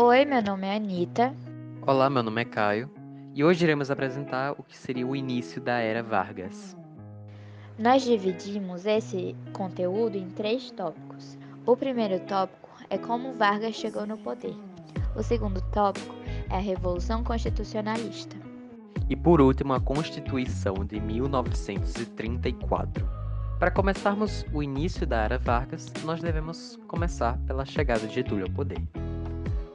Oi, meu nome é Anitta. Olá, meu nome é Caio e hoje iremos apresentar o que seria o início da Era Vargas. Nós dividimos esse conteúdo em três tópicos. O primeiro tópico é como Vargas chegou no poder. O segundo tópico é a Revolução Constitucionalista. E por último, a Constituição de 1934. Para começarmos o início da Era Vargas, nós devemos começar pela chegada de Getúlio ao poder.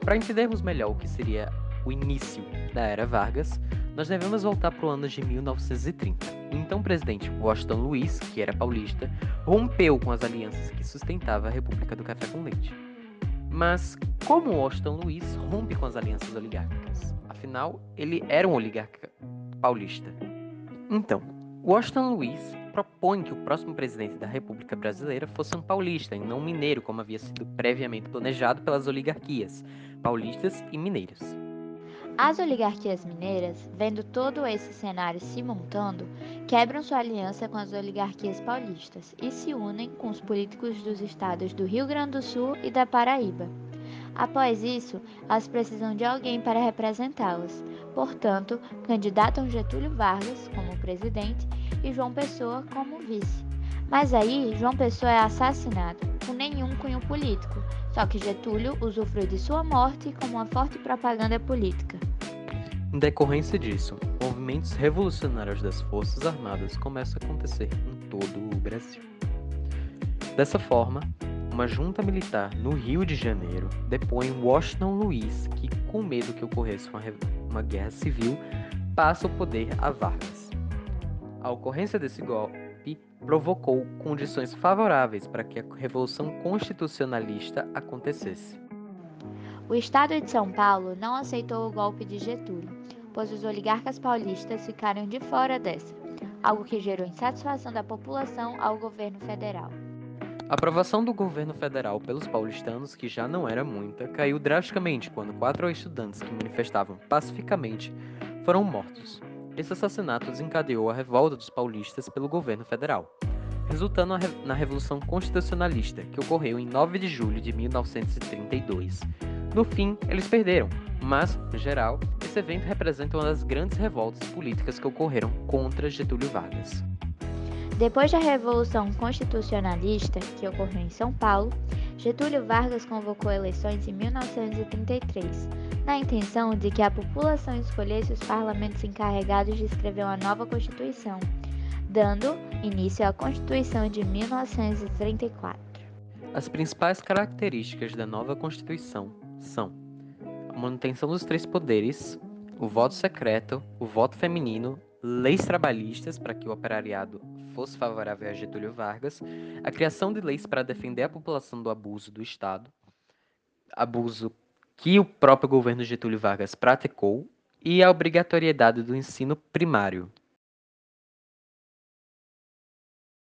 Para entendermos melhor o que seria o início da Era Vargas, nós devemos voltar para o ano de 1930. O então presidente Washington Luiz, que era paulista, rompeu com as alianças que sustentavam a República do Café com Leite. Mas como Washington Luiz rompe com as alianças oligárquicas? Afinal, ele era um oligarca paulista. Então, Washington Luiz propõe que o próximo presidente da República Brasileira fosse um paulista e não um mineiro, como havia sido previamente planejado pelas oligarquias paulistas e mineiras. As oligarquias mineiras, vendo todo esse cenário se montando, quebram sua aliança com as oligarquias paulistas e se unem com os políticos dos estados do Rio Grande do Sul e da Paraíba. Após isso, elas precisam de alguém para representá-las. Portanto, candidatam Getúlio Vargas como presidente e João Pessoa como vice. Mas aí, João Pessoa é assassinado, com nenhum cunho político, só que Getúlio usufrui de sua morte como uma forte propaganda política. Em decorrência disso, movimentos revolucionários das Forças Armadas começam a acontecer em todo o Brasil. Dessa forma, uma junta militar no Rio de Janeiro depõe Washington Luiz, que, com medo que ocorresse uma, uma guerra civil, passa o poder a Vargas. A ocorrência desse golpe provocou condições favoráveis para que a Revolução Constitucionalista acontecesse. O Estado de São Paulo não aceitou o golpe de Getúlio, pois os oligarcas paulistas ficaram de fora dessa, algo que gerou insatisfação da população ao governo federal. A aprovação do governo federal pelos paulistanos, que já não era muita, caiu drasticamente quando quatro estudantes que manifestavam pacificamente foram mortos. Esse assassinato desencadeou a revolta dos paulistas pelo governo federal, resultando na Revolução Constitucionalista, que ocorreu em 9 de julho de 1932. No fim, eles perderam, mas, no geral, esse evento representa uma das grandes revoltas políticas que ocorreram contra Getúlio Vargas. Depois da Revolução Constitucionalista, que ocorreu em São Paulo, Getúlio Vargas convocou eleições em 1933, na intenção de que a população escolhesse os parlamentos encarregados de escrever uma nova Constituição, dando início à Constituição de 1934. As principais características da nova Constituição são a manutenção dos três poderes, o voto secreto, o voto feminino leis trabalhistas para que o operariado fosse favorável a Getúlio Vargas, a criação de leis para defender a população do abuso do Estado, abuso que o próprio governo Getúlio Vargas praticou, e a obrigatoriedade do ensino primário.